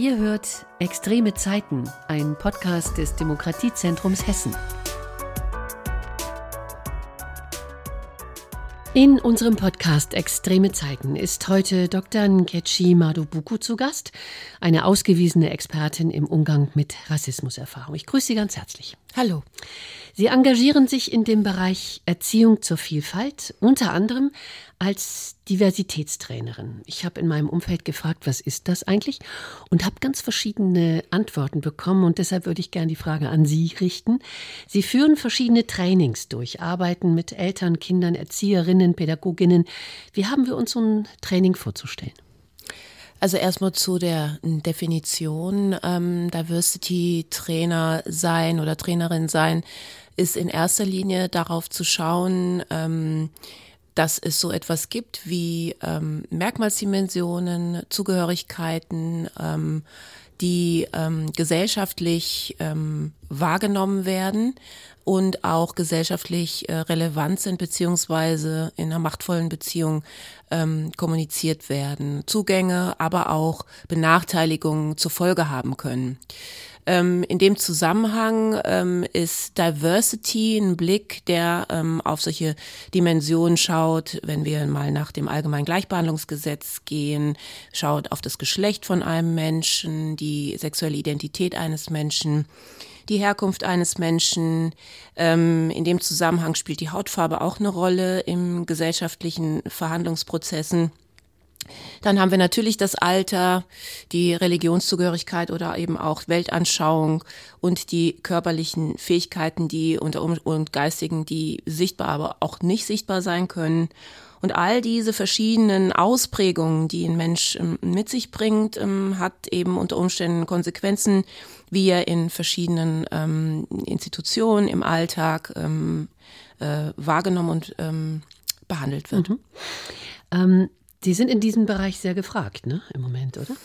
Ihr hört Extreme Zeiten, ein Podcast des Demokratiezentrums Hessen. In unserem Podcast Extreme Zeiten ist heute Dr. Nkechi Madubuku zu Gast, eine ausgewiesene Expertin im Umgang mit Rassismuserfahrung. Ich grüße Sie ganz herzlich. Hallo. Sie engagieren sich in dem Bereich Erziehung zur Vielfalt, unter anderem als Diversitätstrainerin. Ich habe in meinem Umfeld gefragt, was ist das eigentlich? Und habe ganz verschiedene Antworten bekommen und deshalb würde ich gerne die Frage an Sie richten. Sie führen verschiedene Trainings durch, arbeiten mit Eltern, Kindern, Erzieherinnen, Pädagoginnen. Wie haben wir uns so ein Training vorzustellen? Also erstmal zu der Definition. Ähm, Diversity-Trainer sein oder Trainerin sein ist in erster Linie darauf zu schauen, ähm, dass es so etwas gibt wie ähm, Merkmalsdimensionen, Zugehörigkeiten, ähm, die ähm, gesellschaftlich ähm, wahrgenommen werden und auch gesellschaftlich äh, relevant sind beziehungsweise in einer machtvollen Beziehung ähm, kommuniziert werden. Zugänge, aber auch Benachteiligungen zur Folge haben können. Ähm, in dem Zusammenhang ähm, ist Diversity ein Blick, der ähm, auf solche Dimensionen schaut, wenn wir mal nach dem allgemeinen Gleichbehandlungsgesetz gehen, schaut auf das Geschlecht von einem Menschen, die sexuelle Identität eines Menschen, die Herkunft eines Menschen. Ähm, in dem Zusammenhang spielt die Hautfarbe auch eine Rolle im gesellschaftlichen Verhandlungsprozessen. Dann haben wir natürlich das Alter, die Religionszugehörigkeit oder eben auch Weltanschauung und die körperlichen Fähigkeiten, die unter und geistigen, die sichtbar, aber auch nicht sichtbar sein können. Und all diese verschiedenen Ausprägungen, die ein Mensch ähm, mit sich bringt, ähm, hat eben unter Umständen Konsequenzen, wie er in verschiedenen ähm, Institutionen im Alltag ähm, äh, wahrgenommen und ähm, behandelt wird. Mhm. Ähm, Sie sind in diesem Bereich sehr gefragt, ne, im Moment, oder?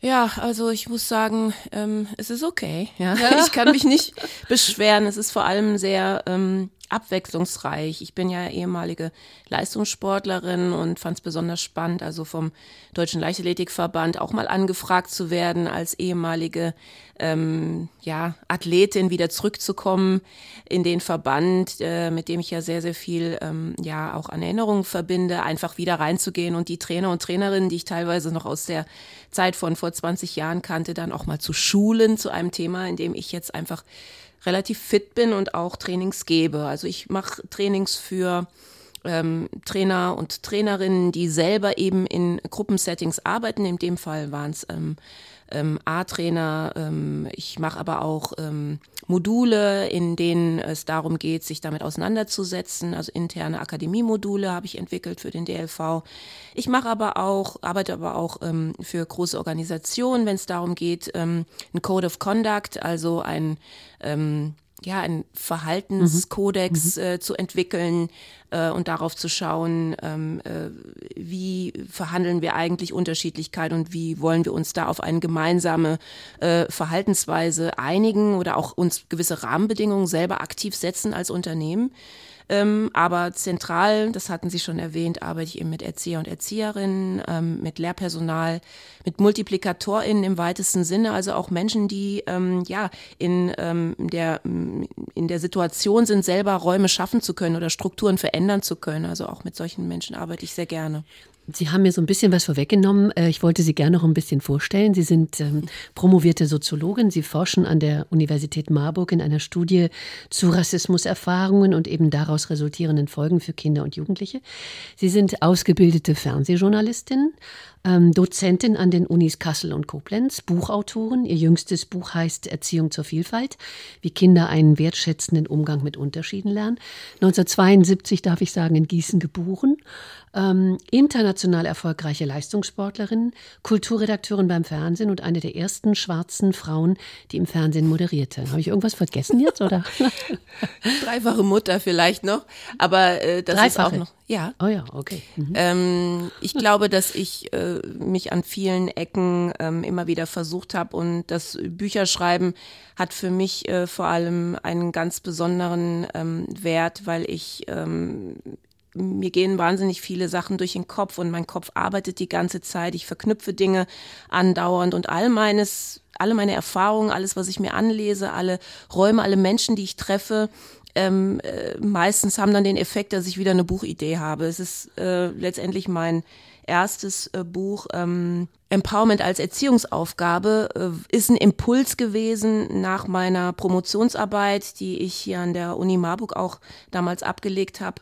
Ja, also ich muss sagen, ähm, es ist okay. Ja? ja? Ich kann mich nicht beschweren. Es ist vor allem sehr ähm, abwechslungsreich. Ich bin ja ehemalige Leistungssportlerin und fand es besonders spannend, also vom Deutschen Leichtathletikverband auch mal angefragt zu werden, als ehemalige ähm, ja, Athletin wieder zurückzukommen in den Verband, äh, mit dem ich ja sehr, sehr viel ähm, ja auch an Erinnerungen verbinde, einfach wieder reinzugehen und die Trainer und Trainerinnen, die ich teilweise noch aus der Zeit von vor 20 Jahren kannte, dann auch mal zu schulen zu einem Thema, in dem ich jetzt einfach relativ fit bin und auch Trainings gebe. Also ich mache Trainings für ähm, Trainer und Trainerinnen, die selber eben in Gruppensettings arbeiten. In dem Fall waren es ähm, ähm, A-Trainer. Ähm, ich mache aber auch ähm, Module, in denen es darum geht, sich damit auseinanderzusetzen. Also interne Akademiemodule habe ich entwickelt für den DLV. Ich mache aber auch, arbeite aber auch ähm, für große Organisationen, wenn es darum geht, ähm, ein Code of Conduct, also ein ähm, ja, einen Verhaltenskodex mhm. äh, zu entwickeln äh, und darauf zu schauen, ähm, äh, wie verhandeln wir eigentlich Unterschiedlichkeit und wie wollen wir uns da auf eine gemeinsame äh, Verhaltensweise einigen oder auch uns gewisse Rahmenbedingungen selber aktiv setzen als Unternehmen. Ähm, aber zentral, das hatten Sie schon erwähnt, arbeite ich eben mit Erzieher und Erzieherinnen, ähm, mit Lehrpersonal, mit MultiplikatorInnen im weitesten Sinne, also auch Menschen, die ähm, ja in, ähm, der, in der Situation sind, selber Räume schaffen zu können oder Strukturen verändern zu können. Also auch mit solchen Menschen arbeite ich sehr gerne. Sie haben mir so ein bisschen was vorweggenommen. Äh, ich wollte Sie gerne noch ein bisschen vorstellen. Sie sind ähm, promovierte Soziologin. Sie forschen an der Universität Marburg in einer Studie zu Rassismuserfahrungen und eben daraus resultierenden Folgen für Kinder und Jugendliche. Sie sind ausgebildete Fernsehjournalistin, ähm, Dozentin an den Unis Kassel und Koblenz, Buchautorin. Ihr jüngstes Buch heißt Erziehung zur Vielfalt, wie Kinder einen wertschätzenden Umgang mit Unterschieden lernen. 1972, darf ich sagen, in Gießen geboren. Ähm, international erfolgreiche Leistungssportlerin, Kulturredakteurin beim Fernsehen und eine der ersten schwarzen Frauen, die im Fernsehen moderierte. Habe ich irgendwas vergessen jetzt oder? Dreifache Mutter vielleicht noch, aber äh, das Dreifache. ist auch noch. Ja. Oh ja, okay. Mhm. Ähm, ich glaube, dass ich äh, mich an vielen Ecken ähm, immer wieder versucht habe und das Bücherschreiben hat für mich äh, vor allem einen ganz besonderen ähm, Wert, weil ich ähm, mir gehen wahnsinnig viele Sachen durch den Kopf und mein Kopf arbeitet die ganze Zeit. Ich verknüpfe Dinge andauernd und all meines, alle meine Erfahrungen, alles, was ich mir anlese, alle Räume, alle Menschen, die ich treffe, ähm, äh, meistens haben dann den Effekt, dass ich wieder eine Buchidee habe. Es ist äh, letztendlich mein erstes äh, Buch ähm, Empowerment als Erziehungsaufgabe äh, ist ein Impuls gewesen nach meiner Promotionsarbeit, die ich hier an der Uni Marburg auch damals abgelegt habe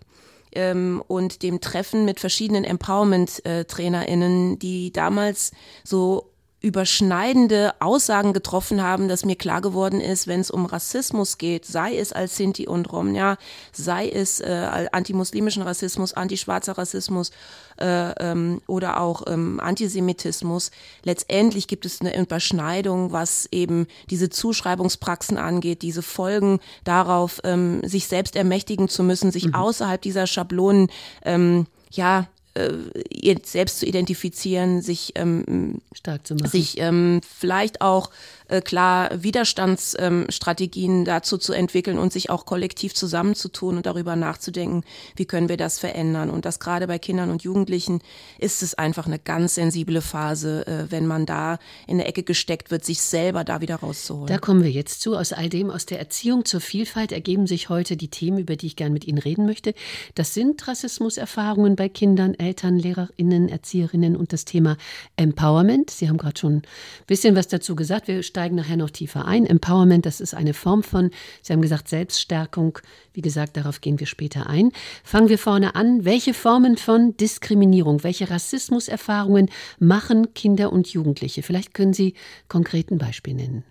ähm, und dem Treffen mit verschiedenen Empowerment-TrainerInnen, die damals so überschneidende Aussagen getroffen haben, dass mir klar geworden ist, wenn es um Rassismus geht, sei es als Sinti und Rom, ja, sei es äh, antimuslimischen Rassismus, antischwarzer Rassismus äh, ähm, oder auch ähm, Antisemitismus, letztendlich gibt es eine Überschneidung, was eben diese Zuschreibungspraxen angeht, diese Folgen darauf, ähm, sich selbst ermächtigen zu müssen, sich mhm. außerhalb dieser Schablonen ähm, ja, äh, selbst zu identifizieren, sich ähm, stark zu machen, sich ähm, vielleicht auch äh, klar Widerstandsstrategien ähm, dazu zu entwickeln und sich auch kollektiv zusammenzutun und darüber nachzudenken, wie können wir das verändern. Und das gerade bei Kindern und Jugendlichen ist es einfach eine ganz sensible Phase, äh, wenn man da in der Ecke gesteckt wird, sich selber da wieder rauszuholen. Da kommen wir jetzt zu. Aus all dem, aus der Erziehung zur Vielfalt ergeben sich heute die Themen, über die ich gerne mit Ihnen reden möchte. Das sind Rassismuserfahrungen bei Kindern, Eltern, Lehrerinnen, Erzieherinnen und das Thema Empowerment. Sie haben gerade schon ein bisschen was dazu gesagt. Wir steigen nachher noch tiefer ein. Empowerment, das ist eine Form von, Sie haben gesagt, Selbststärkung. Wie gesagt, darauf gehen wir später ein. Fangen wir vorne an. Welche Formen von Diskriminierung, welche Rassismuserfahrungen machen Kinder und Jugendliche? Vielleicht können Sie konkreten Beispiel nennen.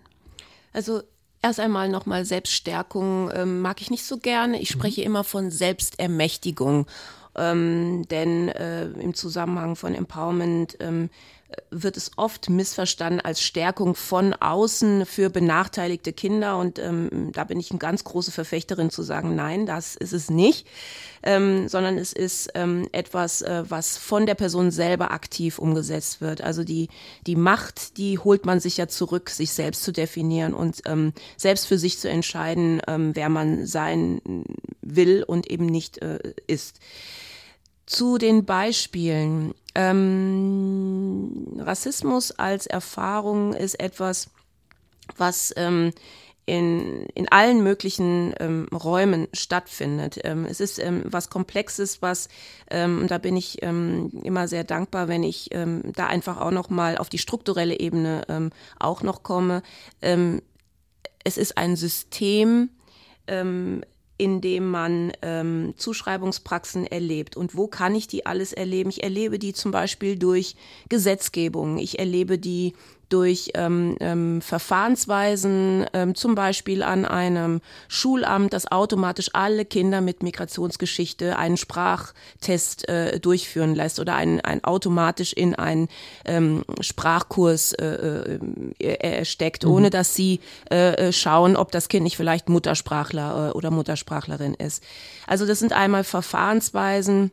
Also Erst einmal nochmal Selbststärkung ähm, mag ich nicht so gerne. Ich mhm. spreche mhm. immer von Selbstermächtigung. Ähm, denn äh, im Zusammenhang von Empowerment ähm, wird es oft missverstanden als Stärkung von außen für benachteiligte Kinder. Und ähm, da bin ich eine ganz große Verfechterin zu sagen, nein, das ist es nicht, ähm, sondern es ist ähm, etwas, äh, was von der Person selber aktiv umgesetzt wird. Also die, die Macht, die holt man sich ja zurück, sich selbst zu definieren und ähm, selbst für sich zu entscheiden, ähm, wer man sein will und eben nicht äh, ist. Zu den Beispielen. Ähm, Rassismus als Erfahrung ist etwas, was ähm, in, in allen möglichen ähm, Räumen stattfindet. Ähm, es ist ähm, was Komplexes, was, ähm, da bin ich ähm, immer sehr dankbar, wenn ich ähm, da einfach auch noch mal auf die strukturelle Ebene ähm, auch noch komme. Ähm, es ist ein System, ähm, in dem man ähm, Zuschreibungspraxen erlebt. Und wo kann ich die alles erleben? Ich erlebe die zum Beispiel durch Gesetzgebung. Ich erlebe die durch ähm, ähm, Verfahrensweisen, ähm, zum Beispiel an einem Schulamt, das automatisch alle Kinder mit Migrationsgeschichte einen Sprachtest äh, durchführen lässt oder einen, einen automatisch in einen ähm, Sprachkurs äh, äh, steckt, mhm. ohne dass sie äh, äh, schauen, ob das Kind nicht vielleicht Muttersprachler äh, oder Muttersprachlerin ist. Also das sind einmal Verfahrensweisen,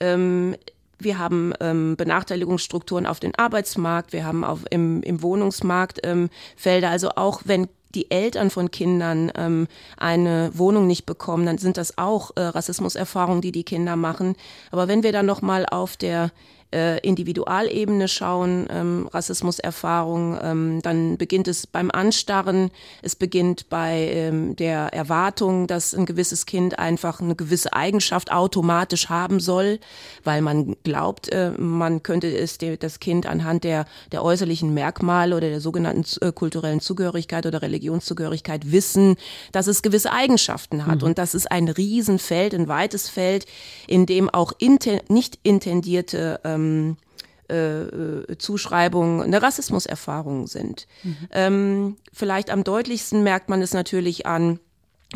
ähm, wir haben ähm, Benachteiligungsstrukturen auf den Arbeitsmarkt, wir haben auf, im, im Wohnungsmarkt ähm, Felder. Also auch wenn die Eltern von Kindern ähm, eine Wohnung nicht bekommen, dann sind das auch äh, Rassismuserfahrungen, die die Kinder machen. Aber wenn wir dann noch mal auf der äh, Individualebene schauen, ähm, Rassismuserfahrung, ähm, dann beginnt es beim Anstarren, es beginnt bei ähm, der Erwartung, dass ein gewisses Kind einfach eine gewisse Eigenschaft automatisch haben soll, weil man glaubt, äh, man könnte es das Kind anhand der, der äußerlichen Merkmale oder der sogenannten äh, kulturellen Zugehörigkeit oder Religionszugehörigkeit wissen, dass es gewisse Eigenschaften hat. Mhm. Und das ist ein Riesenfeld, ein weites Feld, in dem auch inten nicht intendierte ähm, ähm, äh, Zuschreibungen eine Rassismuserfahrung sind. Mhm. Ähm, vielleicht am deutlichsten merkt man es natürlich an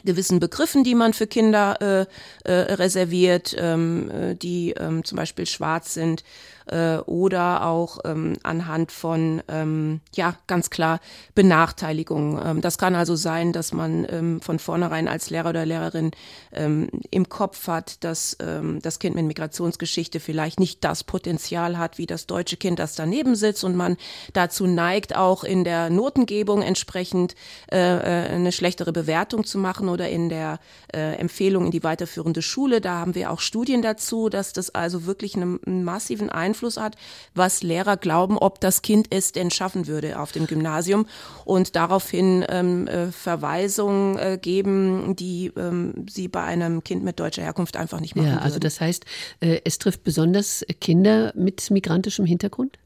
gewissen Begriffen, die man für Kinder äh, äh, reserviert, ähm, äh, die ähm, zum Beispiel schwarz sind äh, oder auch ähm, anhand von, ähm, ja, ganz klar Benachteiligung. Ähm, das kann also sein, dass man ähm, von vornherein als Lehrer oder Lehrerin ähm, im Kopf hat, dass ähm, das Kind mit Migrationsgeschichte vielleicht nicht das Potenzial hat, wie das deutsche Kind, das daneben sitzt und man dazu neigt, auch in der Notengebung entsprechend äh, äh eine schlechtere Bewertung zu machen oder in der äh, Empfehlung in die weiterführende Schule. Da haben wir auch Studien dazu, dass das also wirklich einen massiven Einfluss hat, was Lehrer glauben, ob das Kind es denn schaffen würde auf dem Gymnasium und daraufhin ähm, äh, Verweisungen äh, geben, die ähm, sie bei einem Kind mit deutscher Herkunft einfach nicht machen. Ja, also das heißt, äh, es trifft besonders Kinder mit migrantischem Hintergrund?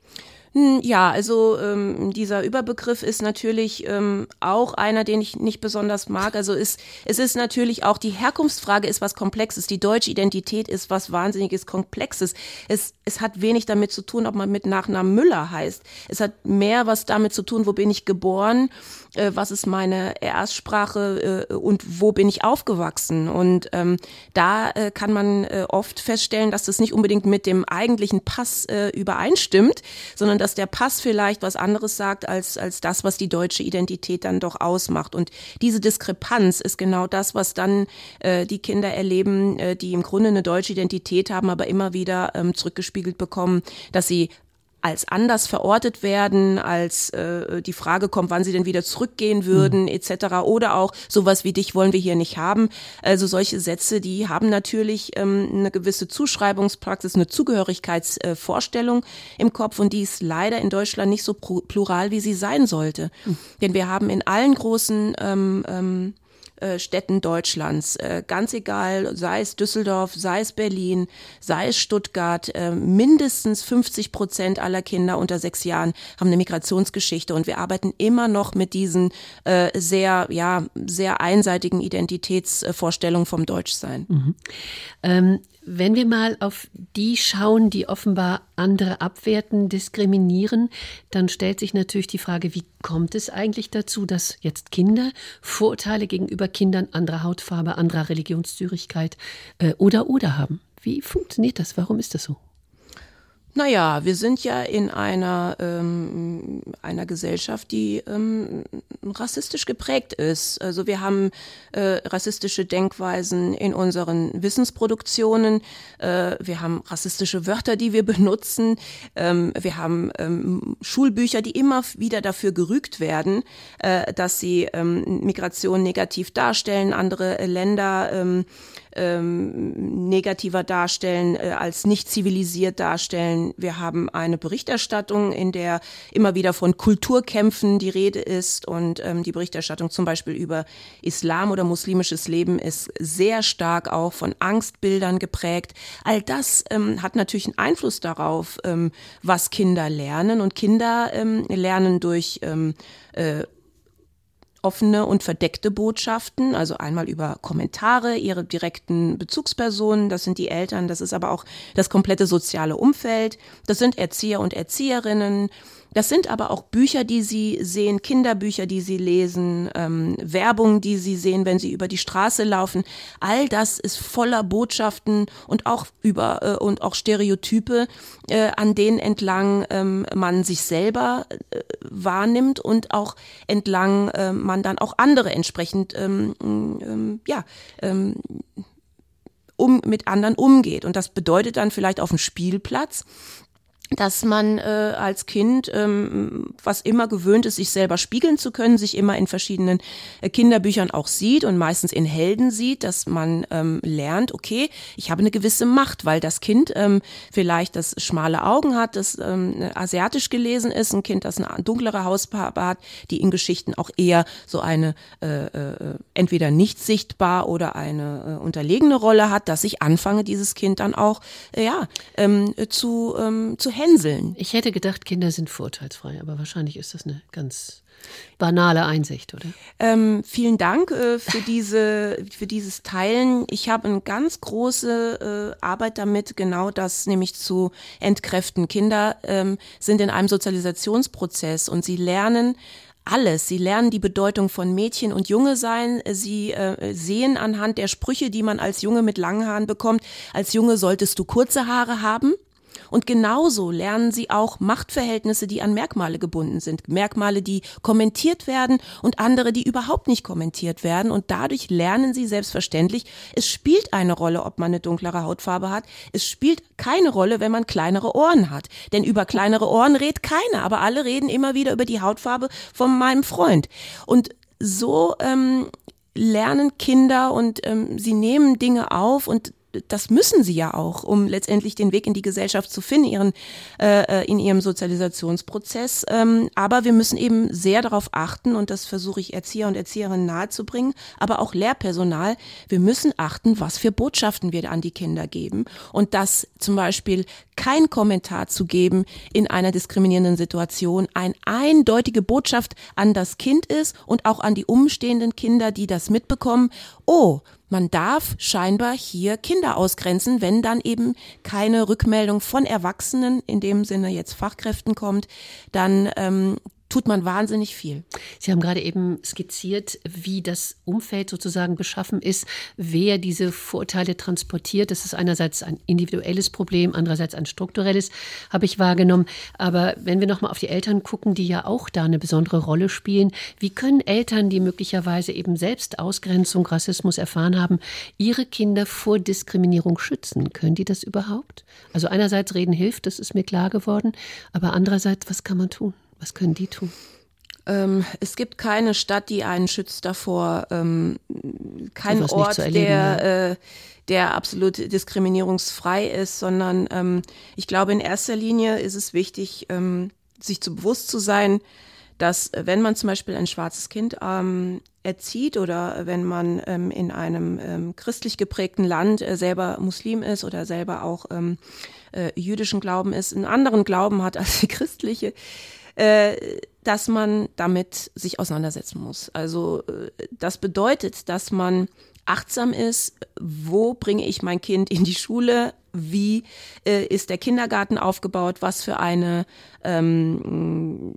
Hm, ja, also ähm, dieser Überbegriff ist natürlich ähm, auch einer, den ich nicht besonders mag. Also ist, es ist natürlich auch die Herkunftsfrage ist was Komplexes. Die deutsche Identität ist was wahnsinniges Komplexes. Es, es hat wenig damit zu tun, ob man mit Nachnamen Müller heißt. Es hat mehr was damit zu tun, wo bin ich geboren, äh, was ist meine Erstsprache äh, und wo bin ich aufgewachsen. Und ähm, da äh, kann man äh, oft feststellen, dass das nicht unbedingt mit dem eigentlichen Pass äh, übereinstimmt, sondern dass der Pass vielleicht was anderes sagt als, als das, was die deutsche Identität dann doch ausmacht. Und diese Diskrepanz ist genau das, was dann äh, die Kinder erleben, äh, die im Grunde eine deutsche Identität haben, aber immer wieder ähm, zurückgespiegelt bekommen, dass sie als anders verortet werden, als äh, die Frage kommt, wann sie denn wieder zurückgehen würden, mhm. etc. Oder auch sowas wie dich wollen wir hier nicht haben. Also solche Sätze, die haben natürlich ähm, eine gewisse Zuschreibungspraxis, eine Zugehörigkeitsvorstellung äh, im Kopf und die ist leider in Deutschland nicht so plural, wie sie sein sollte. Mhm. Denn wir haben in allen großen ähm, ähm, äh, Städten Deutschlands, äh, ganz egal, sei es Düsseldorf, sei es Berlin, sei es Stuttgart, äh, mindestens 50 Prozent aller Kinder unter sechs Jahren haben eine Migrationsgeschichte und wir arbeiten immer noch mit diesen äh, sehr, ja, sehr einseitigen Identitätsvorstellungen vom Deutschsein. Mhm. Ähm, wenn wir mal auf die schauen, die offenbar andere abwerten, diskriminieren, dann stellt sich natürlich die Frage, wie kommt es eigentlich dazu, dass jetzt Kinder Vorurteile gegenüber Kindern anderer Hautfarbe, anderer Religionszürigkeit äh, oder oder haben? Wie funktioniert das? Warum ist das so? Naja, wir sind ja in einer, ähm, einer Gesellschaft, die ähm, rassistisch geprägt ist. Also wir haben äh, rassistische Denkweisen in unseren Wissensproduktionen, äh, wir haben rassistische Wörter, die wir benutzen, ähm, wir haben ähm, Schulbücher, die immer wieder dafür gerügt werden, äh, dass sie ähm, Migration negativ darstellen, andere Länder ähm, ähm, negativer darstellen, äh, als nicht zivilisiert darstellen. Wir haben eine Berichterstattung, in der immer wieder von Kulturkämpfen die Rede ist und ähm, die Berichterstattung zum Beispiel über Islam oder muslimisches Leben ist sehr stark auch von Angstbildern geprägt. All das ähm, hat natürlich einen Einfluss darauf, ähm, was Kinder lernen und Kinder ähm, lernen durch ähm, äh, offene und verdeckte Botschaften, also einmal über Kommentare, ihre direkten Bezugspersonen, das sind die Eltern, das ist aber auch das komplette soziale Umfeld, das sind Erzieher und Erzieherinnen, das sind aber auch Bücher, die Sie sehen, Kinderbücher, die Sie lesen, ähm, Werbung, die Sie sehen, wenn Sie über die Straße laufen. All das ist voller Botschaften und auch über äh, und auch Stereotype, äh, an denen entlang ähm, man sich selber äh, wahrnimmt und auch entlang äh, man dann auch andere entsprechend ähm, ähm, ja ähm, um mit anderen umgeht. Und das bedeutet dann vielleicht auf dem Spielplatz, dass man äh, als Kind, ähm, was immer gewöhnt ist, sich selber spiegeln zu können, sich immer in verschiedenen äh, Kinderbüchern auch sieht und meistens in Helden sieht, dass man ähm, lernt, okay, ich habe eine gewisse Macht, weil das Kind ähm, vielleicht das schmale Augen hat, das ähm, asiatisch gelesen ist, ein Kind, das eine dunklere Hausfarbe hat, die in Geschichten auch eher so eine äh, äh, entweder nicht sichtbar oder eine äh, unterlegene Rolle hat, dass ich anfange, dieses Kind dann auch äh, ja ähm, zu ähm, zu hänseln. Ich hätte gedacht, Kinder sind vorurteilsfrei, aber wahrscheinlich ist das eine ganz banale Einsicht, oder? Ähm, vielen Dank äh, für diese für dieses Teilen. Ich habe eine ganz große äh, Arbeit damit, genau das nämlich zu entkräften. Kinder ähm, sind in einem Sozialisationsprozess und sie lernen alles. Sie lernen die Bedeutung von Mädchen und Junge sein. Sie äh, sehen anhand der Sprüche, die man als Junge mit langen Haaren bekommt. Als Junge solltest du kurze Haare haben. Und genauso lernen sie auch Machtverhältnisse, die an Merkmale gebunden sind. Merkmale, die kommentiert werden und andere, die überhaupt nicht kommentiert werden. Und dadurch lernen sie selbstverständlich, es spielt eine Rolle, ob man eine dunklere Hautfarbe hat. Es spielt keine Rolle, wenn man kleinere Ohren hat. Denn über kleinere Ohren redet keiner, aber alle reden immer wieder über die Hautfarbe von meinem Freund. Und so ähm, lernen Kinder und ähm, sie nehmen Dinge auf und das müssen sie ja auch, um letztendlich den Weg in die Gesellschaft zu finden, ihren, äh, äh, in ihrem Sozialisationsprozess. Ähm, aber wir müssen eben sehr darauf achten, und das versuche ich Erzieher und Erzieherinnen nahezubringen, aber auch Lehrpersonal, wir müssen achten, was für Botschaften wir an die Kinder geben. Und dass zum Beispiel kein Kommentar zu geben in einer diskriminierenden Situation, eine eindeutige Botschaft an das Kind ist und auch an die umstehenden Kinder, die das mitbekommen. Oh, man darf scheinbar hier Kinder ausgrenzen, wenn dann eben keine Rückmeldung von Erwachsenen, in dem Sinne jetzt Fachkräften kommt, dann ähm, tut man wahnsinnig viel. Sie haben gerade eben skizziert, wie das Umfeld sozusagen beschaffen ist, wer diese Vorurteile transportiert. Das ist einerseits ein individuelles Problem, andererseits ein strukturelles, habe ich wahrgenommen. Aber wenn wir nochmal auf die Eltern gucken, die ja auch da eine besondere Rolle spielen, wie können Eltern, die möglicherweise eben selbst Ausgrenzung, Rassismus erfahren haben, ihre Kinder vor Diskriminierung schützen? Können die das überhaupt? Also einerseits reden hilft, das ist mir klar geworden, aber andererseits, was kann man tun? Was können die tun? Ähm, es gibt keine Stadt, die einen schützt davor, ähm, kein so Ort, erleben, der, äh, der absolut diskriminierungsfrei ist, sondern ähm, ich glaube, in erster Linie ist es wichtig, ähm, sich zu bewusst zu sein, dass äh, wenn man zum Beispiel ein schwarzes Kind ähm, erzieht oder wenn man ähm, in einem ähm, christlich geprägten Land äh, selber Muslim ist oder selber auch ähm, äh, jüdischen Glauben ist, einen anderen Glauben hat als die christliche, äh, dass man damit sich auseinandersetzen muss. Also äh, das bedeutet, dass man achtsam ist, wo bringe ich mein Kind in die Schule, wie äh, ist der Kindergarten aufgebaut, was für eine ähm,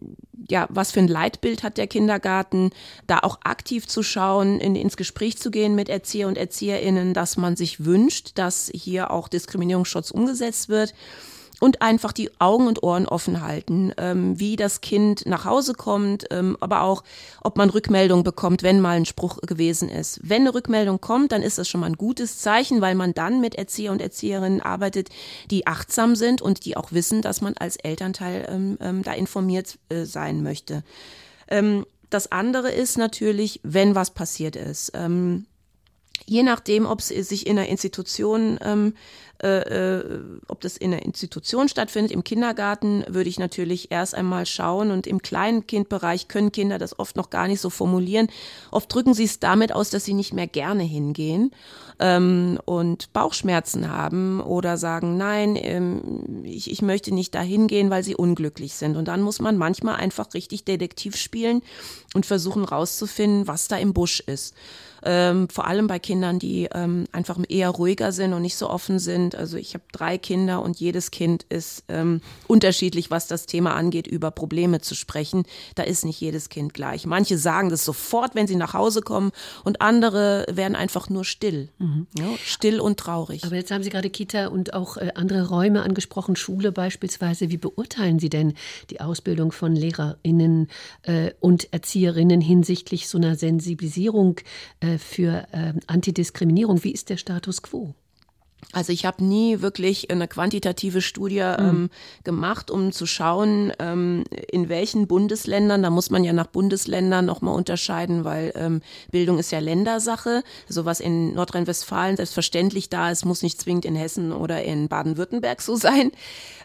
ja, was für ein Leitbild hat der Kindergarten, da auch aktiv zu schauen, in, ins Gespräch zu gehen mit Erzieher und Erzieherinnen, dass man sich wünscht, dass hier auch Diskriminierungsschutz umgesetzt wird und einfach die Augen und Ohren offen halten, ähm, wie das Kind nach Hause kommt, ähm, aber auch, ob man Rückmeldung bekommt, wenn mal ein Spruch gewesen ist. Wenn eine Rückmeldung kommt, dann ist das schon mal ein gutes Zeichen, weil man dann mit Erzieher und Erzieherinnen arbeitet, die achtsam sind und die auch wissen, dass man als Elternteil ähm, ähm da informiert äh, sein möchte. Ähm, das andere ist natürlich, wenn was passiert ist. Ähm, je nachdem, ob es sich in einer Institution ähm, äh, äh, ob das in der Institution stattfindet, im Kindergarten, würde ich natürlich erst einmal schauen. Und im Kleinkindbereich können Kinder das oft noch gar nicht so formulieren. Oft drücken sie es damit aus, dass sie nicht mehr gerne hingehen ähm, und Bauchschmerzen haben oder sagen, nein, ähm, ich, ich möchte nicht da hingehen, weil sie unglücklich sind. Und dann muss man manchmal einfach richtig Detektiv spielen und versuchen rauszufinden, was da im Busch ist ähm, vor allem bei Kindern, die ähm, einfach eher ruhiger sind und nicht so offen sind. Also ich habe drei Kinder und jedes Kind ist ähm, unterschiedlich, was das Thema angeht, über Probleme zu sprechen. Da ist nicht jedes Kind gleich. Manche sagen das sofort, wenn sie nach Hause kommen und andere werden einfach nur still. Mhm. Ja, still und traurig. Aber jetzt haben Sie gerade Kita und auch äh, andere Räume angesprochen, Schule beispielsweise. Wie beurteilen Sie denn die Ausbildung von LehrerInnen äh, und Erzieherinnen hinsichtlich so einer Sensibilisierung äh, für äh, Antidiskriminierung. Wie ist der Status quo? Also ich habe nie wirklich eine quantitative Studie mhm. ähm, gemacht, um zu schauen, ähm, in welchen Bundesländern, da muss man ja nach Bundesländern nochmal unterscheiden, weil ähm, Bildung ist ja Ländersache. So was in Nordrhein-Westfalen selbstverständlich da ist, muss nicht zwingend in Hessen oder in Baden-Württemberg so sein.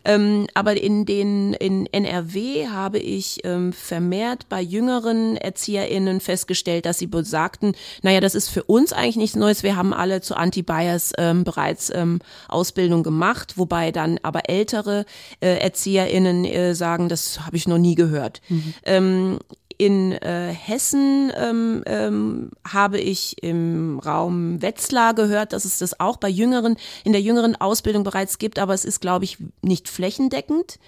Ähm, aber in den in NRW habe ich ähm, vermehrt bei jüngeren ErzieherInnen festgestellt, dass sie besagten, naja, das ist für uns eigentlich nichts Neues. Wir haben alle zu Anti-Bias ähm, bereits ähm, Ausbildung gemacht, wobei dann aber ältere äh, ErzieherInnen äh, sagen, das habe ich noch nie gehört. Mhm. In äh, Hessen ähm, ähm, habe ich im Raum Wetzlar gehört, dass es das auch bei Jüngeren, in der jüngeren Ausbildung bereits gibt, aber es ist, glaube ich, nicht flächendeckend.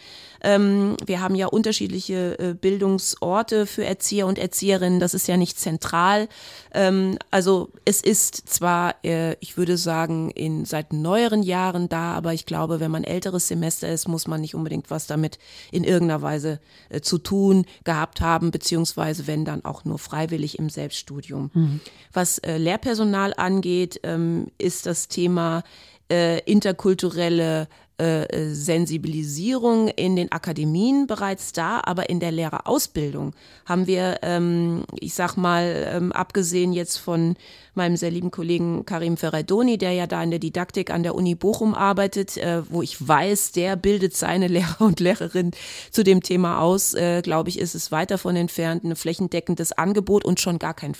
Ähm, wir haben ja unterschiedliche äh, Bildungsorte für Erzieher und Erzieherinnen. Das ist ja nicht zentral. Ähm, also es ist zwar, äh, ich würde sagen, in seit neueren Jahren da, aber ich glaube, wenn man älteres Semester ist, muss man nicht unbedingt was damit in irgendeiner Weise äh, zu tun gehabt haben, beziehungsweise wenn dann auch nur freiwillig im Selbststudium. Mhm. Was äh, Lehrpersonal angeht, ähm, ist das Thema äh, interkulturelle äh, Sensibilisierung in den Akademien bereits da, aber in der Lehrerausbildung haben wir, ähm, ich sag mal, ähm, abgesehen jetzt von meinem sehr lieben Kollegen Karim Ferraidoni, der ja da in der Didaktik an der Uni Bochum arbeitet, äh, wo ich weiß, der bildet seine Lehrer und Lehrerinnen zu dem Thema aus, äh, glaube ich, ist es weit davon entfernt, ein flächendeckendes Angebot und schon gar kein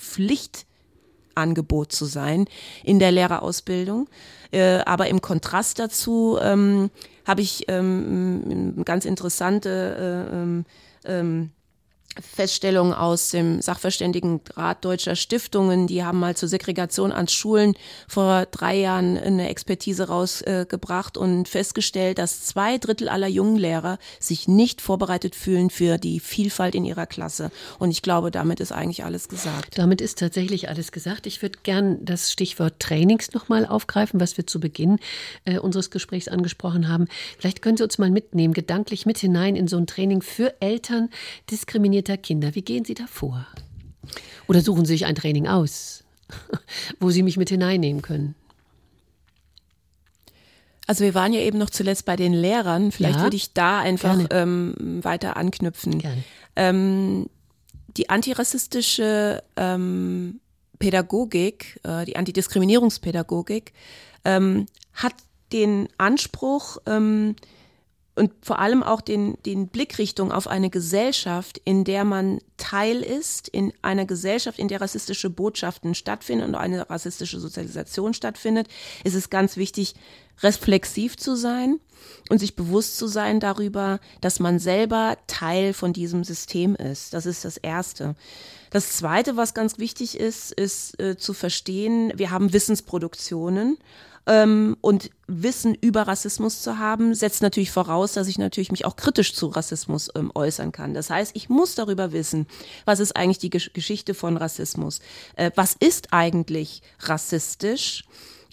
Pflichtangebot zu sein in der Lehrerausbildung. Äh, aber im Kontrast dazu ähm, habe ich ähm, ganz interessante äh, ähm, Feststellungen aus dem Sachverständigenrat deutscher Stiftungen, die haben mal zur Segregation an Schulen vor drei Jahren eine Expertise rausgebracht und festgestellt, dass zwei Drittel aller jungen Lehrer sich nicht vorbereitet fühlen für die Vielfalt in ihrer Klasse. Und ich glaube, damit ist eigentlich alles gesagt. Damit ist tatsächlich alles gesagt. Ich würde gern das Stichwort Trainings nochmal aufgreifen, was wir zu Beginn äh, unseres Gesprächs angesprochen haben. Vielleicht können Sie uns mal mitnehmen, gedanklich mit hinein in so ein Training für Eltern diskriminiert diskriminierter Kinder. Wie gehen Sie da vor? Oder suchen Sie sich ein Training aus, wo Sie mich mit hineinnehmen können? Also wir waren ja eben noch zuletzt bei den Lehrern. Vielleicht ja, würde ich da einfach ähm, weiter anknüpfen. Ähm, die antirassistische ähm, Pädagogik, äh, die Antidiskriminierungspädagogik ähm, hat den Anspruch, ähm, und vor allem auch den, den Blickrichtung auf eine Gesellschaft, in der man Teil ist, in einer Gesellschaft, in der rassistische Botschaften stattfinden und eine rassistische Sozialisation stattfindet, ist es ganz wichtig, reflexiv zu sein und sich bewusst zu sein darüber, dass man selber Teil von diesem System ist. Das ist das Erste. Das Zweite, was ganz wichtig ist, ist äh, zu verstehen, wir haben Wissensproduktionen ähm, und Wissen über Rassismus zu haben, setzt natürlich voraus, dass ich natürlich mich auch kritisch zu Rassismus ähm, äußern kann. Das heißt, ich muss darüber wissen, was ist eigentlich die Gesch Geschichte von Rassismus? Äh, was ist eigentlich rassistisch?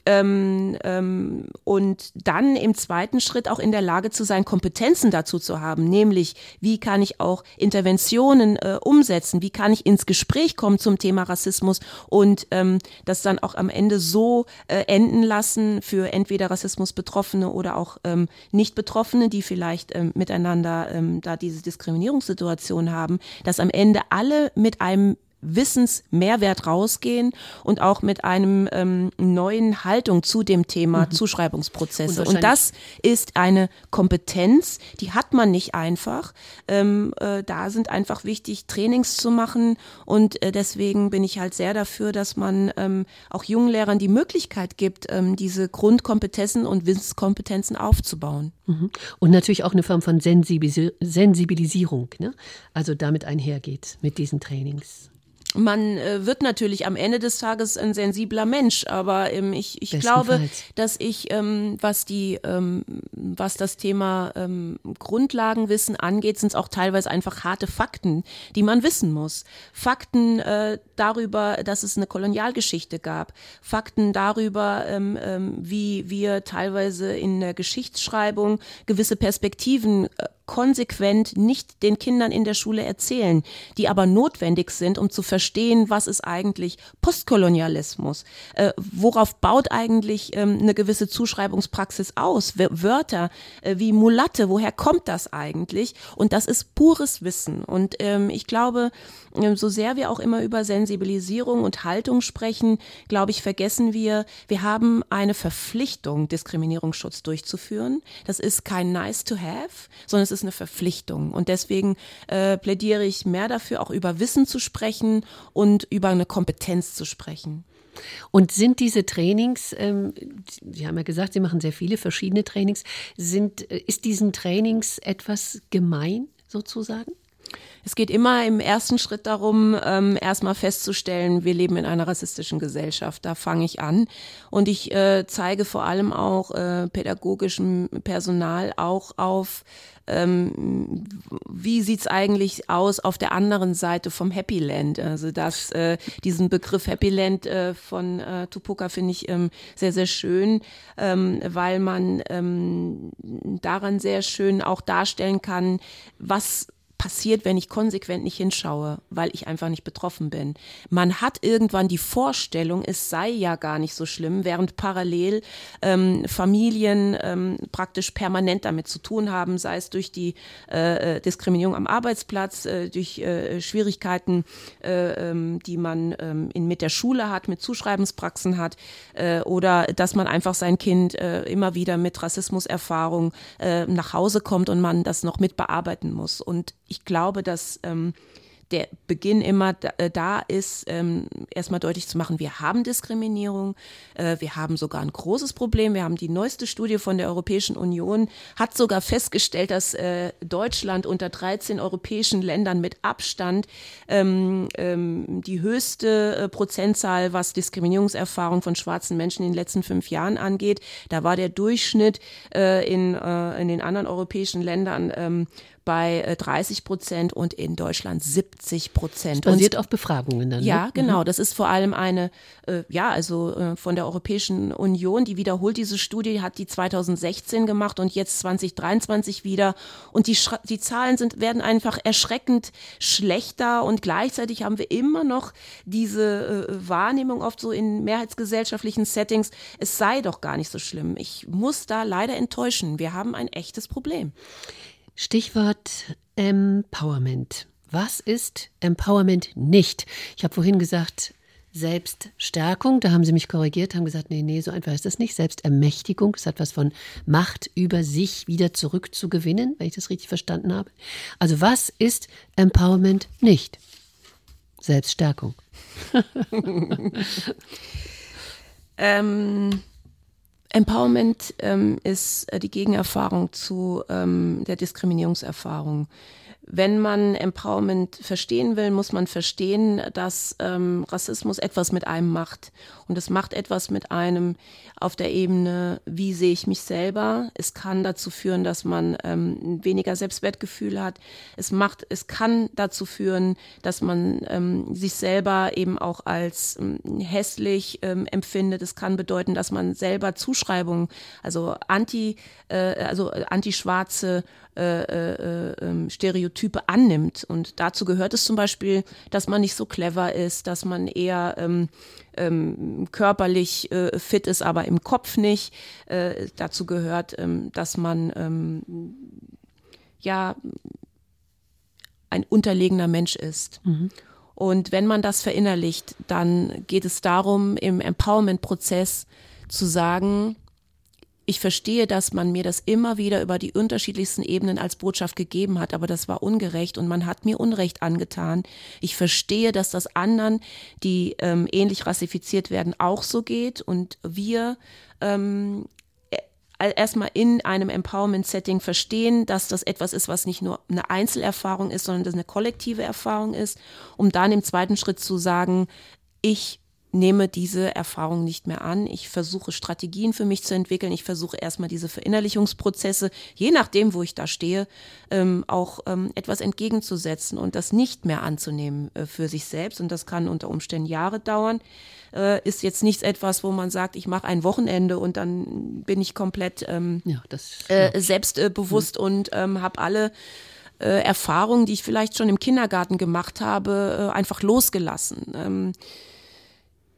Ähm, ähm, und dann im zweiten Schritt auch in der Lage zu sein, Kompetenzen dazu zu haben, nämlich wie kann ich auch Interventionen äh, umsetzen, wie kann ich ins Gespräch kommen zum Thema Rassismus und ähm, das dann auch am Ende so äh, enden lassen für entweder Rassismus Betroffene oder auch ähm, nicht Betroffene, die vielleicht ähm, miteinander ähm, da diese Diskriminierungssituation haben, dass am Ende alle mit einem Wissensmehrwert rausgehen und auch mit einem ähm, neuen Haltung zu dem Thema mhm. Zuschreibungsprozesse. Und, und, das ist eine Kompetenz, die hat man nicht einfach. Ähm, äh, da sind einfach wichtig, Trainings zu machen und äh, deswegen bin ich halt sehr dafür, dass man ähm, auch jungen Lehrern die Möglichkeit gibt, ähm, diese Grundkompetenzen und Wissenskompetenzen aufzubauen. Mhm. Und natürlich auch eine Form von Sensibilis Sensibilisierung, ne? also damit einhergeht mit diesen Trainings man äh, wird natürlich am Ende des Tages ein sensibler Mensch, aber ähm, ich, ich glaube, dass ich, ähm, was die, ähm, was das Thema ähm, Grundlagenwissen angeht, sind es auch teilweise einfach harte Fakten, die man wissen muss. Fakten äh, darüber, dass es eine Kolonialgeschichte gab, Fakten darüber, ähm, ähm, wie wir teilweise in der Geschichtsschreibung gewisse Perspektiven äh, konsequent nicht den Kindern in der Schule erzählen, die aber notwendig sind, um zu verstehen, was ist eigentlich Postkolonialismus, äh, worauf baut eigentlich ähm, eine gewisse Zuschreibungspraxis aus, Wörter äh, wie Mulatte, woher kommt das eigentlich? Und das ist pures Wissen. Und ähm, ich glaube, äh, so sehr wir auch immer über Sensibilisierung und Haltung sprechen, glaube ich, vergessen wir, wir haben eine Verpflichtung, Diskriminierungsschutz durchzuführen. Das ist kein nice to have, sondern es ist eine Verpflichtung. Und deswegen äh, plädiere ich mehr dafür, auch über Wissen zu sprechen und über eine Kompetenz zu sprechen. Und sind diese Trainings, ähm, Sie haben ja gesagt, Sie machen sehr viele verschiedene Trainings, sind, äh, ist diesen Trainings etwas gemein sozusagen? Es geht immer im ersten Schritt darum, ähm, erstmal festzustellen, wir leben in einer rassistischen Gesellschaft. Da fange ich an. Und ich äh, zeige vor allem auch äh, pädagogischem Personal auch auf, ähm, wie sieht's eigentlich aus auf der anderen Seite vom Happy Land? Also das, äh, diesen Begriff Happy Land äh, von äh, Tupoka finde ich ähm, sehr, sehr schön, ähm, weil man ähm, daran sehr schön auch darstellen kann, was passiert, wenn ich konsequent nicht hinschaue, weil ich einfach nicht betroffen bin. Man hat irgendwann die Vorstellung, es sei ja gar nicht so schlimm, während parallel ähm, Familien ähm, praktisch permanent damit zu tun haben, sei es durch die äh, äh Diskriminierung am Arbeitsplatz, äh, durch äh, Schwierigkeiten, äh, ähm, die man ähm, in, mit der Schule hat, mit Zuschreibenspraxen hat, äh, oder dass man einfach sein Kind immer wieder mit Rassismuserfahrung nach Hause kommt und man das noch mit bearbeiten muss. Und ich glaube, dass ähm, der Beginn immer da, äh, da ist, ähm, erstmal deutlich zu machen, wir haben Diskriminierung, äh, wir haben sogar ein großes Problem. Wir haben die neueste Studie von der Europäischen Union, hat sogar festgestellt, dass äh, Deutschland unter 13 europäischen Ländern mit Abstand ähm, ähm, die höchste äh, Prozentzahl, was Diskriminierungserfahrung von schwarzen Menschen in den letzten fünf Jahren angeht. Da war der Durchschnitt äh, in, in den anderen europäischen Ländern ähm, bei 30 äh, Prozent und in Deutschland 70 Prozent. Basiert auf Befragungen dann. Ja, ne? genau. Das ist vor allem eine, äh, ja, also äh, von der Europäischen Union, die wiederholt diese Studie, hat die 2016 gemacht und jetzt 2023 wieder. Und die, die Zahlen sind, werden einfach erschreckend schlechter und gleichzeitig haben wir immer noch diese äh, Wahrnehmung oft so in mehrheitsgesellschaftlichen Settings, es sei doch gar nicht so schlimm. Ich muss da leider enttäuschen. Wir haben ein echtes Problem. Stichwort Empowerment. Was ist Empowerment nicht? Ich habe vorhin gesagt, Selbststärkung, da haben Sie mich korrigiert, haben gesagt, nee, nee, so einfach ist das nicht. Selbstermächtigung, es hat was von Macht über sich wieder zurückzugewinnen, wenn ich das richtig verstanden habe. Also was ist Empowerment nicht? Selbststärkung. ähm, Empowerment ähm, ist äh, die Gegenerfahrung zu ähm, der Diskriminierungserfahrung. Wenn man Empowerment verstehen will, muss man verstehen, dass ähm, Rassismus etwas mit einem macht. Und es macht etwas mit einem auf der Ebene, wie sehe ich mich selber. Es kann dazu führen, dass man ähm, weniger Selbstwertgefühl hat. Es macht, es kann dazu führen, dass man ähm, sich selber eben auch als ähm, hässlich ähm, empfindet. Es kann bedeuten, dass man selber Zuschreibungen, also anti, äh, also anti-schwarze äh, äh, ähm, Stereotype annimmt. Und dazu gehört es zum Beispiel, dass man nicht so clever ist, dass man eher ähm, ähm, körperlich äh, fit ist, aber im Kopf nicht. Äh, dazu gehört, ähm, dass man ähm, ja ein unterlegener Mensch ist. Mhm. Und wenn man das verinnerlicht, dann geht es darum, im Empowerment-Prozess zu sagen, ich verstehe, dass man mir das immer wieder über die unterschiedlichsten Ebenen als Botschaft gegeben hat, aber das war ungerecht und man hat mir Unrecht angetan. Ich verstehe, dass das anderen, die ähm, ähnlich rassifiziert werden, auch so geht und wir ähm, e-, erstmal in einem Empowerment-Setting verstehen, dass das etwas ist, was nicht nur eine Einzelerfahrung ist, sondern dass eine kollektive Erfahrung ist, um dann im zweiten Schritt zu sagen, ich nehme diese Erfahrung nicht mehr an. Ich versuche Strategien für mich zu entwickeln. Ich versuche erstmal diese Verinnerlichungsprozesse, je nachdem, wo ich da stehe, ähm, auch ähm, etwas entgegenzusetzen und das nicht mehr anzunehmen äh, für sich selbst. Und das kann unter Umständen Jahre dauern. Äh, ist jetzt nichts etwas, wo man sagt, ich mache ein Wochenende und dann bin ich komplett ähm, ja, das, äh, selbstbewusst mhm. und ähm, habe alle äh, Erfahrungen, die ich vielleicht schon im Kindergarten gemacht habe, äh, einfach losgelassen.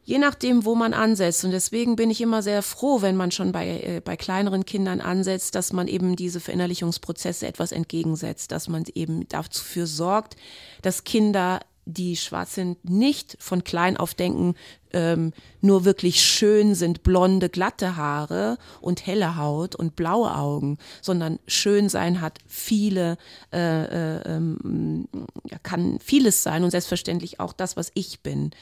Je nachdem, wo man ansetzt. Und deswegen bin ich immer sehr froh, wenn man schon bei, äh, bei kleineren Kindern ansetzt, dass man eben diese Verinnerlichungsprozesse etwas entgegensetzt, dass man eben dafür sorgt, dass Kinder die schwarz sind, nicht von klein auf denken, ähm, nur wirklich schön sind blonde, glatte Haare und helle Haut und blaue Augen, sondern schön sein hat viele, äh, äh, ähm, kann vieles sein und selbstverständlich auch das, was ich bin.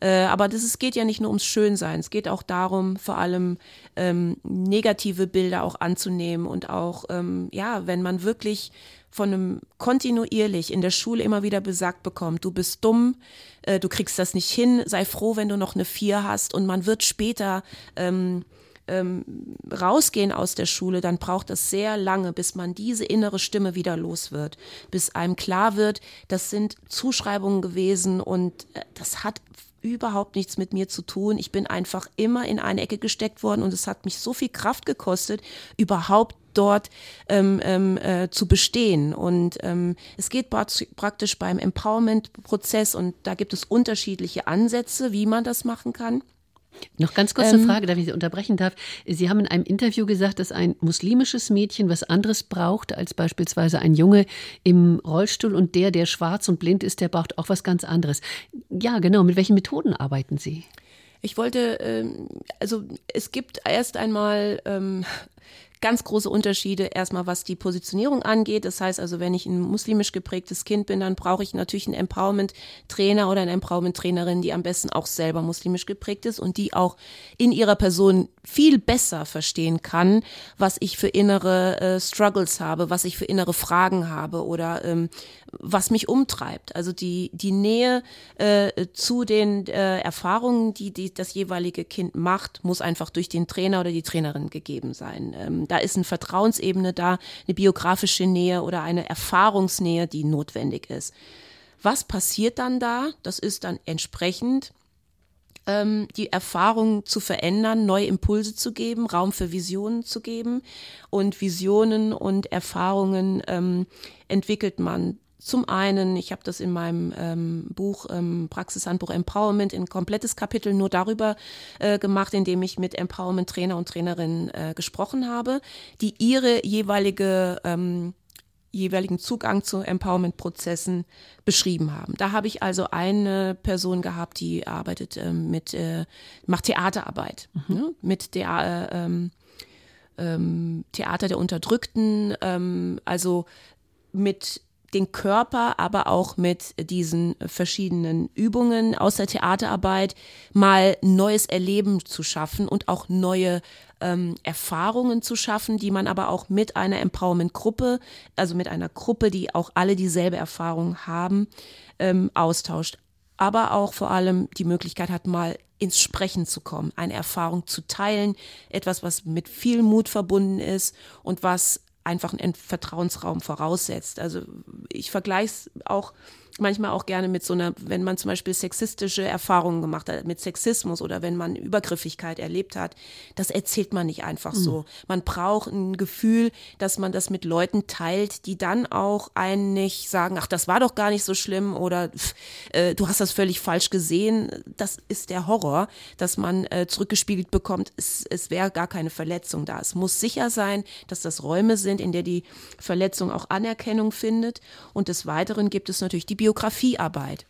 Äh, aber das, es geht ja nicht nur ums Schönsein, es geht auch darum, vor allem ähm, negative Bilder auch anzunehmen und auch, ähm, ja, wenn man wirklich von einem kontinuierlich in der Schule immer wieder besagt bekommt, du bist dumm, äh, du kriegst das nicht hin, sei froh, wenn du noch eine Vier hast und man wird später ähm, ähm, rausgehen aus der Schule, dann braucht es sehr lange, bis man diese innere Stimme wieder los wird, bis einem klar wird, das sind Zuschreibungen gewesen und äh, das hat überhaupt nichts mit mir zu tun. Ich bin einfach immer in eine Ecke gesteckt worden und es hat mich so viel Kraft gekostet, überhaupt dort ähm, ähm, äh, zu bestehen. Und ähm, es geht praktisch beim Empowerment-Prozess und da gibt es unterschiedliche Ansätze, wie man das machen kann. Noch ganz kurz eine ähm, Frage, darf ich Sie unterbrechen darf. Sie haben in einem Interview gesagt, dass ein muslimisches Mädchen was anderes braucht als beispielsweise ein Junge im Rollstuhl und der, der schwarz und blind ist, der braucht auch was ganz anderes. Ja, genau. Mit welchen Methoden arbeiten Sie? Ich wollte, ähm, also es gibt erst einmal ähm, ganz große Unterschiede erstmal, was die Positionierung angeht. Das heißt also, wenn ich ein muslimisch geprägtes Kind bin, dann brauche ich natürlich einen Empowerment-Trainer oder eine Empowerment-Trainerin, die am besten auch selber muslimisch geprägt ist und die auch in ihrer Person viel besser verstehen kann, was ich für innere äh, Struggles habe, was ich für innere Fragen habe oder ähm, was mich umtreibt. Also die, die Nähe äh, zu den äh, Erfahrungen, die, die das jeweilige Kind macht, muss einfach durch den Trainer oder die Trainerin gegeben sein. Ähm, da ist eine Vertrauensebene da, eine biografische Nähe oder eine Erfahrungsnähe, die notwendig ist. Was passiert dann da? Das ist dann entsprechend ähm, die Erfahrung zu verändern, neue Impulse zu geben, Raum für Visionen zu geben. Und Visionen und Erfahrungen ähm, entwickelt man zum einen, ich habe das in meinem ähm, Buch ähm, Praxishandbuch Empowerment in komplettes Kapitel nur darüber äh, gemacht, indem ich mit Empowerment-Trainer und Trainerinnen äh, gesprochen habe, die ihre jeweilige ähm, jeweiligen Zugang zu Empowerment-Prozessen beschrieben haben. Da habe ich also eine Person gehabt, die arbeitet ähm, mit, äh, macht Theaterarbeit, mhm. ne? mit der äh, ähm, ähm, Theater der Unterdrückten, ähm, also mit den Körper, aber auch mit diesen verschiedenen Übungen aus der Theaterarbeit mal neues Erleben zu schaffen und auch neue ähm, Erfahrungen zu schaffen, die man aber auch mit einer Empowerment-Gruppe, also mit einer Gruppe, die auch alle dieselbe Erfahrung haben, ähm, austauscht. Aber auch vor allem die Möglichkeit hat, mal ins Sprechen zu kommen, eine Erfahrung zu teilen, etwas, was mit viel Mut verbunden ist und was einfach einen Vertrauensraum voraussetzt. Also ich vergleiche es auch manchmal auch gerne mit so einer, wenn man zum Beispiel sexistische Erfahrungen gemacht hat, mit Sexismus oder wenn man Übergriffigkeit erlebt hat, das erzählt man nicht einfach mhm. so. Man braucht ein Gefühl, dass man das mit Leuten teilt, die dann auch einen nicht sagen, ach, das war doch gar nicht so schlimm oder äh, du hast das völlig falsch gesehen. Das ist der Horror, dass man äh, zurückgespiegelt bekommt, es, es wäre gar keine Verletzung da. Es muss sicher sein, dass das Räume sind, in der die Verletzung auch Anerkennung findet. Und des Weiteren gibt es natürlich die Biografiearbeit.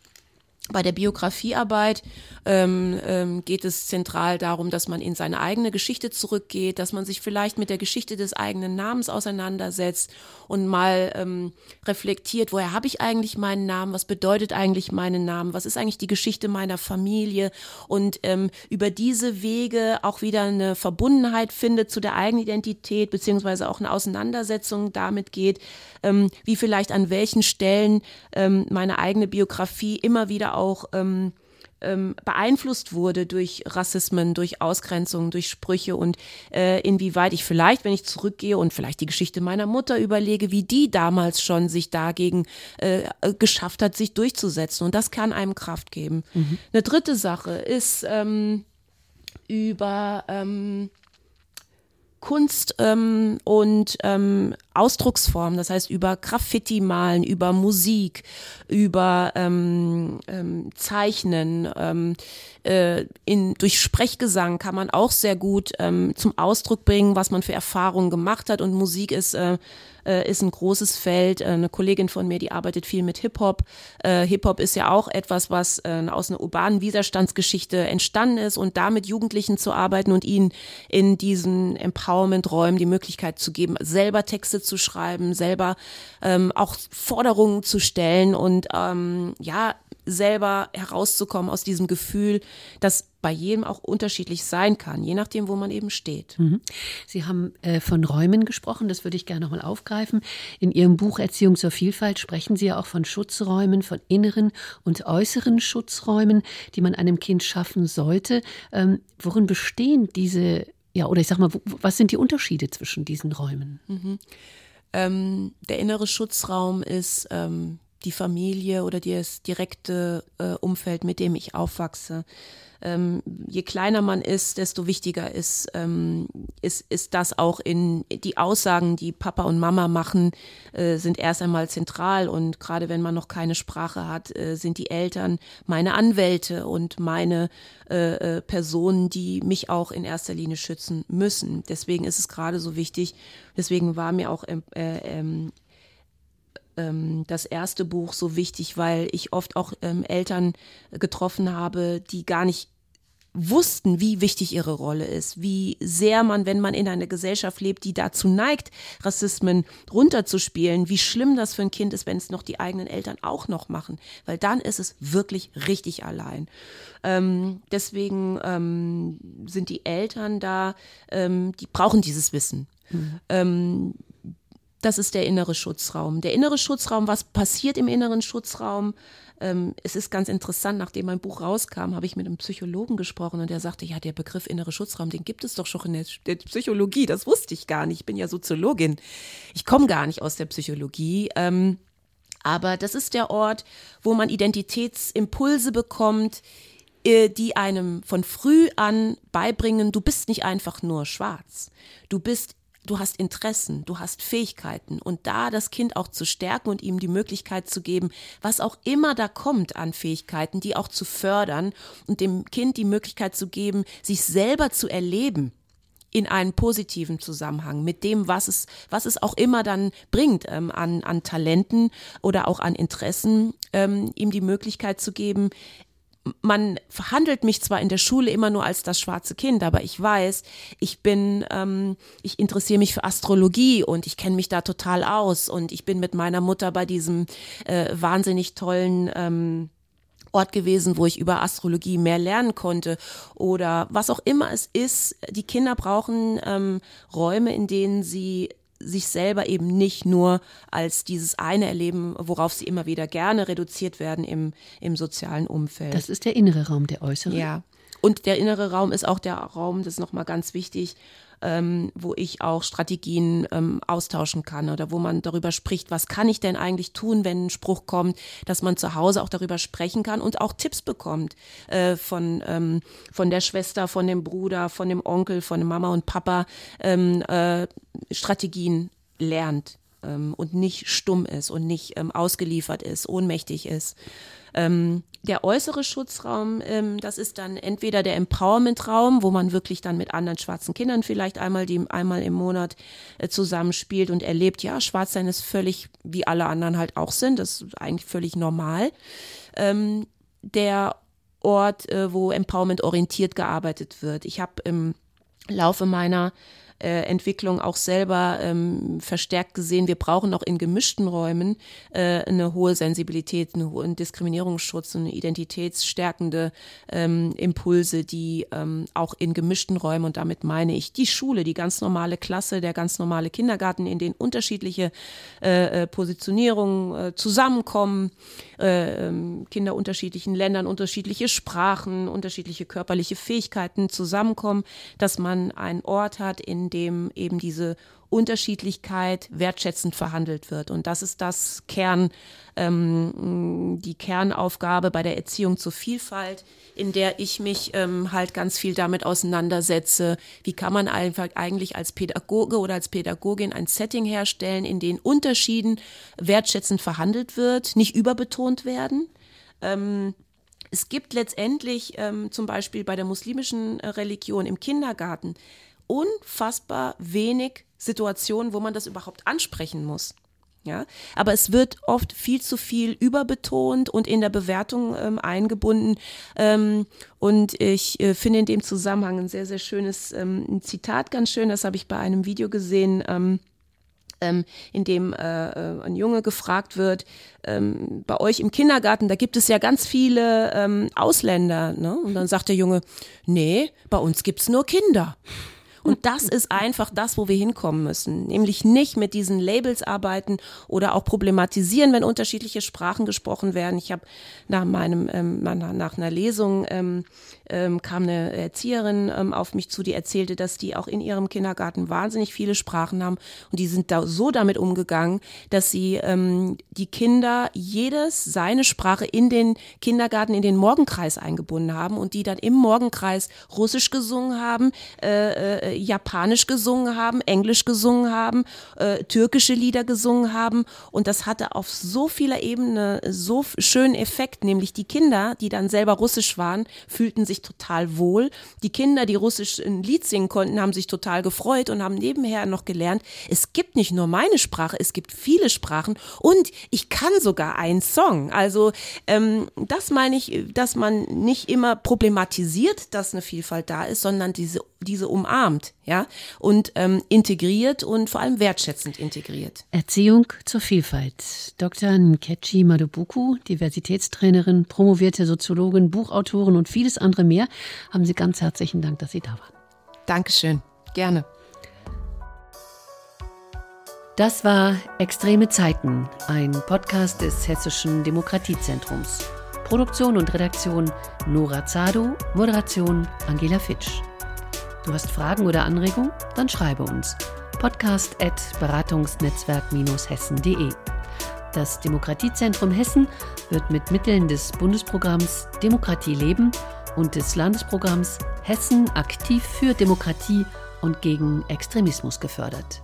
Bei der Biografiearbeit ähm, ähm, geht es zentral darum, dass man in seine eigene Geschichte zurückgeht, dass man sich vielleicht mit der Geschichte des eigenen Namens auseinandersetzt und mal ähm, reflektiert, woher habe ich eigentlich meinen Namen, was bedeutet eigentlich meinen Namen, was ist eigentlich die Geschichte meiner Familie? Und ähm, über diese Wege auch wieder eine Verbundenheit findet zu der eigenen Identität, beziehungsweise auch eine Auseinandersetzung damit geht, ähm, wie vielleicht an welchen Stellen ähm, meine eigene Biografie immer wieder auch ähm, ähm, beeinflusst wurde durch Rassismen, durch Ausgrenzungen, durch Sprüche und äh, inwieweit ich vielleicht, wenn ich zurückgehe und vielleicht die Geschichte meiner Mutter überlege, wie die damals schon sich dagegen äh, geschafft hat, sich durchzusetzen. Und das kann einem Kraft geben. Mhm. Eine dritte Sache ist ähm, über ähm, Kunst ähm, und ähm, Ausdrucksformen, das heißt über Graffiti malen, über Musik, über ähm, ähm, Zeichnen, ähm, äh, in, durch Sprechgesang kann man auch sehr gut ähm, zum Ausdruck bringen, was man für Erfahrungen gemacht hat. Und Musik ist äh, äh, ist ein großes Feld. Äh, eine Kollegin von mir, die arbeitet viel mit Hip-Hop. Äh, Hip-Hop ist ja auch etwas, was äh, aus einer urbanen Widerstandsgeschichte entstanden ist und da mit Jugendlichen zu arbeiten und ihnen in diesen Empowerment-Räumen die Möglichkeit zu geben, selber Texte zu schreiben, selber ähm, auch Forderungen zu stellen und ähm, ja, selber herauszukommen aus diesem Gefühl, das bei jedem auch unterschiedlich sein kann, je nachdem, wo man eben steht. Mhm. Sie haben äh, von Räumen gesprochen, das würde ich gerne nochmal aufgreifen. In Ihrem Buch Erziehung zur Vielfalt sprechen Sie ja auch von Schutzräumen, von inneren und äußeren Schutzräumen, die man einem Kind schaffen sollte. Ähm, worin bestehen diese, ja, oder ich sag mal, was sind die Unterschiede zwischen diesen Räumen? Mhm. Ähm, der innere Schutzraum ist ähm, die Familie oder das direkte äh, Umfeld, mit dem ich aufwachse. Ähm, je kleiner man ist, desto wichtiger ist, ähm, ist, ist das auch in die Aussagen, die Papa und Mama machen, äh, sind erst einmal zentral und gerade wenn man noch keine Sprache hat, äh, sind die Eltern meine Anwälte und meine äh, äh Personen, die mich auch in erster Linie schützen müssen. Deswegen ist es gerade so wichtig, deswegen war mir auch ähm, äh, ähm, ähm, das erste Buch so wichtig, weil ich oft auch ähm, Eltern getroffen habe, die gar nicht wussten, wie wichtig ihre Rolle ist, wie sehr man, wenn man in einer Gesellschaft lebt, die dazu neigt, Rassismen runterzuspielen, wie schlimm das für ein Kind ist, wenn es noch die eigenen Eltern auch noch machen, weil dann ist es wirklich richtig allein. Ähm, deswegen ähm, sind die Eltern da, ähm, die brauchen dieses Wissen. Mhm. Das ist der innere Schutzraum. Der innere Schutzraum, was passiert im inneren Schutzraum? Ähm, es ist ganz interessant, nachdem mein Buch rauskam, habe ich mit einem Psychologen gesprochen und der sagte, ja, der Begriff innere Schutzraum, den gibt es doch schon in der, der Psychologie. Das wusste ich gar nicht. Ich bin ja Soziologin. Ich komme gar nicht aus der Psychologie. Ähm, aber das ist der Ort, wo man Identitätsimpulse bekommt, äh, die einem von früh an beibringen, du bist nicht einfach nur schwarz. Du bist du hast Interessen, du hast Fähigkeiten und da das Kind auch zu stärken und ihm die Möglichkeit zu geben, was auch immer da kommt an Fähigkeiten, die auch zu fördern und dem Kind die Möglichkeit zu geben, sich selber zu erleben in einem positiven Zusammenhang mit dem, was es, was es auch immer dann bringt ähm, an, an Talenten oder auch an Interessen, ähm, ihm die Möglichkeit zu geben, man verhandelt mich zwar in der Schule immer nur als das schwarze Kind, aber ich weiß, ich bin, ähm, ich interessiere mich für Astrologie und ich kenne mich da total aus und ich bin mit meiner Mutter bei diesem äh, wahnsinnig tollen ähm, Ort gewesen, wo ich über Astrologie mehr lernen konnte oder was auch immer es ist. Die Kinder brauchen ähm, Räume, in denen sie sich selber eben nicht nur als dieses eine erleben, worauf sie immer wieder gerne reduziert werden im, im sozialen Umfeld. Das ist der innere Raum, der äußere. Ja. Und der innere Raum ist auch der Raum, das ist nochmal ganz wichtig, ähm, wo ich auch Strategien ähm, austauschen kann oder wo man darüber spricht, was kann ich denn eigentlich tun, wenn ein Spruch kommt, dass man zu Hause auch darüber sprechen kann und auch Tipps bekommt äh, von, ähm, von der Schwester, von dem Bruder, von dem Onkel, von Mama und Papa, ähm, äh, Strategien lernt ähm, und nicht stumm ist und nicht ähm, ausgeliefert ist, ohnmächtig ist. Ähm, der äußere Schutzraum, ähm, das ist dann entweder der Empowerment-Raum, wo man wirklich dann mit anderen schwarzen Kindern vielleicht einmal, die, einmal im Monat äh, zusammenspielt und erlebt, ja, Schwarzsein ist völlig, wie alle anderen halt auch sind, das ist eigentlich völlig normal. Ähm, der Ort, äh, wo Empowerment orientiert gearbeitet wird. Ich habe im Laufe meiner äh, Entwicklung auch selber ähm, verstärkt gesehen, wir brauchen auch in gemischten Räumen äh, eine hohe Sensibilität, einen hohen Diskriminierungsschutz, eine identitätsstärkende ähm, Impulse, die ähm, auch in gemischten Räumen, und damit meine ich die Schule, die ganz normale Klasse, der ganz normale Kindergarten, in denen unterschiedliche äh, äh Positionierungen äh, zusammenkommen, äh, ähm, Kinder unterschiedlichen Ländern, unterschiedliche Sprachen, unterschiedliche körperliche Fähigkeiten zusammenkommen, dass man einen Ort hat, in dem eben diese Unterschiedlichkeit wertschätzend verhandelt wird. Und das ist das Kern, ähm, die Kernaufgabe bei der Erziehung zur Vielfalt, in der ich mich ähm, halt ganz viel damit auseinandersetze. Wie kann man einfach eigentlich als Pädagoge oder als Pädagogin ein Setting herstellen, in dem Unterschieden wertschätzend verhandelt wird, nicht überbetont werden? Ähm, es gibt letztendlich ähm, zum Beispiel bei der muslimischen äh, Religion im Kindergarten unfassbar wenig Situationen, wo man das überhaupt ansprechen muss. Ja, aber es wird oft viel zu viel überbetont und in der Bewertung ähm, eingebunden. Ähm, und ich äh, finde in dem Zusammenhang ein sehr, sehr schönes ähm, Zitat ganz schön. Das habe ich bei einem Video gesehen. Ähm, ähm, in dem äh, äh, ein Junge gefragt wird, ähm, bei euch im Kindergarten, da gibt es ja ganz viele Ausländer. Ne? Und dann sagt der Junge, nee, bei uns gibt's nur Kinder. Und das ist einfach das, wo wir hinkommen müssen. Nämlich nicht mit diesen Labels arbeiten oder auch problematisieren, wenn unterschiedliche Sprachen gesprochen werden. Ich habe nach meinem, ähm, nach, nach einer Lesung ähm, ähm, kam eine Erzieherin ähm, auf mich zu, die erzählte, dass die auch in ihrem Kindergarten wahnsinnig viele Sprachen haben. Und die sind da so damit umgegangen, dass sie ähm, die Kinder jedes seine Sprache in den Kindergarten, in den Morgenkreis eingebunden haben und die dann im Morgenkreis Russisch gesungen haben, äh, äh, Japanisch gesungen haben, Englisch gesungen haben, äh, türkische Lieder gesungen haben. Und das hatte auf so vieler Ebene so schönen Effekt, nämlich die Kinder, die dann selber Russisch waren, fühlten sich total wohl. Die Kinder, die Russisch ein Lied singen konnten, haben sich total gefreut und haben nebenher noch gelernt, es gibt nicht nur meine Sprache, es gibt viele Sprachen und ich kann sogar einen Song. Also ähm, das meine ich, dass man nicht immer problematisiert, dass eine Vielfalt da ist, sondern diese, diese umarmt, ja, und ähm, integriert und vor allem wertschätzend integriert. Erziehung zur Vielfalt. Dr. Nkechi Madubuku, Diversitätstrainerin, promovierte Soziologin, Buchautorin und vieles andere mehr, haben Sie ganz herzlichen Dank, dass Sie da waren. Dankeschön. Gerne. Das war Extreme Zeiten, ein Podcast des Hessischen Demokratiezentrums. Produktion und Redaktion Nora Zado, Moderation Angela Fitsch. Du hast Fragen oder Anregungen? Dann schreibe uns. Podcast at beratungsnetzwerk-hessen.de. Das Demokratiezentrum Hessen wird mit Mitteln des Bundesprogramms Demokratie leben und des Landesprogramms Hessen aktiv für Demokratie und gegen Extremismus gefördert.